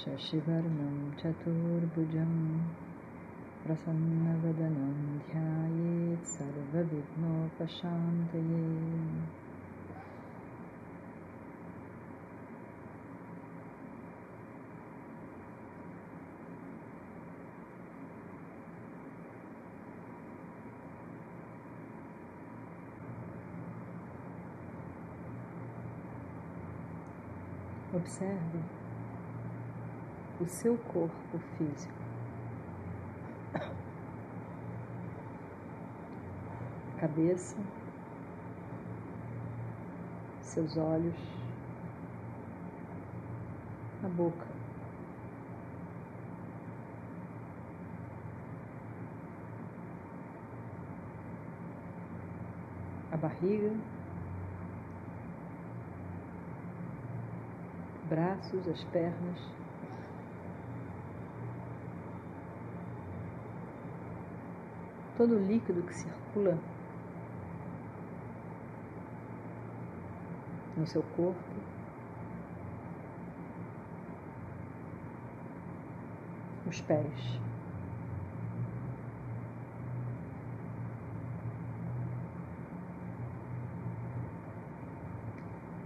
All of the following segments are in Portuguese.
शशिवर्णं चतुर्भुजं प्रसन्नवदनं ध्यायेत् सर्वविघ्नोपशान्तये। Observe o seu corpo físico. Cabeça, seus olhos, a boca. A barriga, braços, as pernas, todo o líquido que circula no seu corpo. Os pés.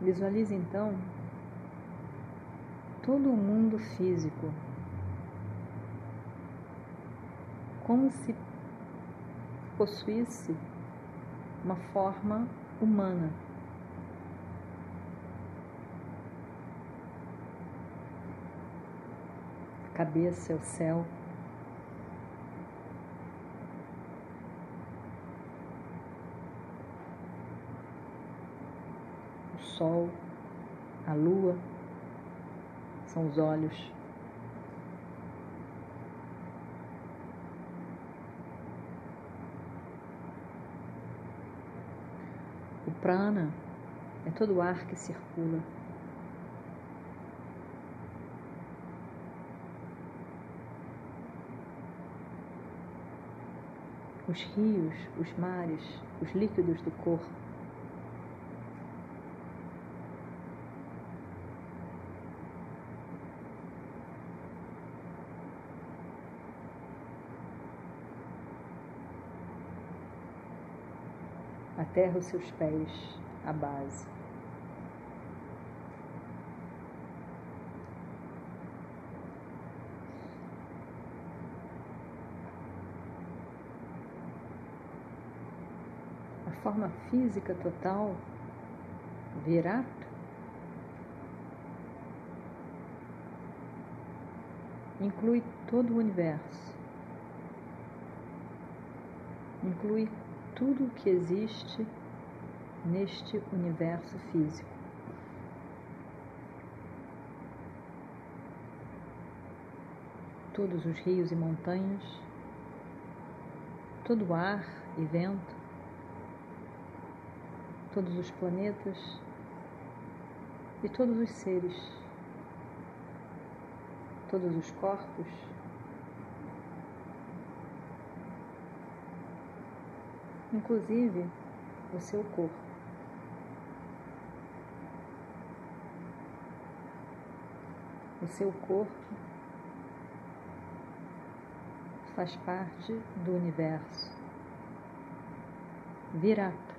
Visualize então todo o mundo físico como se possuísse uma forma humana. A cabeça é o céu. O sol, a lua, são os olhos. Prana é todo o ar que circula. Os rios, os mares, os líquidos do corpo. A terra os seus pés, a base. A forma física total, Virata, inclui todo o universo, inclui tudo o que existe neste universo físico. Todos os rios e montanhas, todo o ar e vento, todos os planetas e todos os seres, todos os corpos inclusive o seu corpo. O seu corpo faz parte do universo. Virata.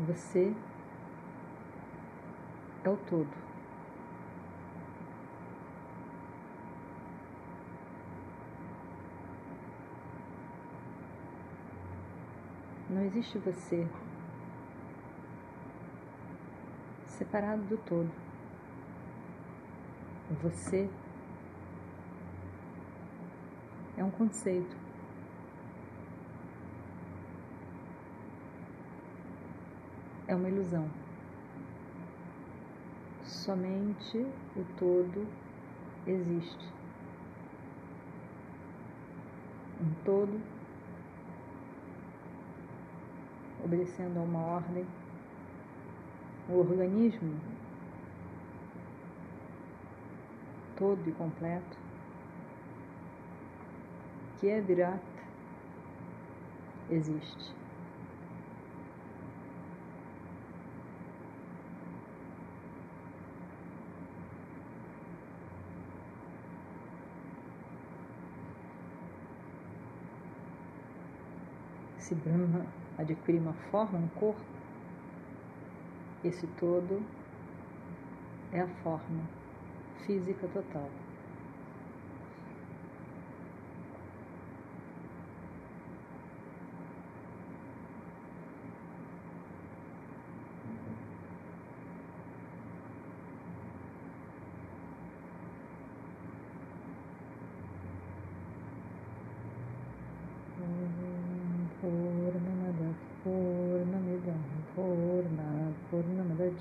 Você é o todo. Não existe você separado do todo. Você é um conceito. É uma ilusão. Somente o todo existe. Um todo obedecendo a uma ordem. O organismo todo e completo, que é Virat, existe. Se Brahma adquire uma forma, um corpo, esse todo é a forma física total.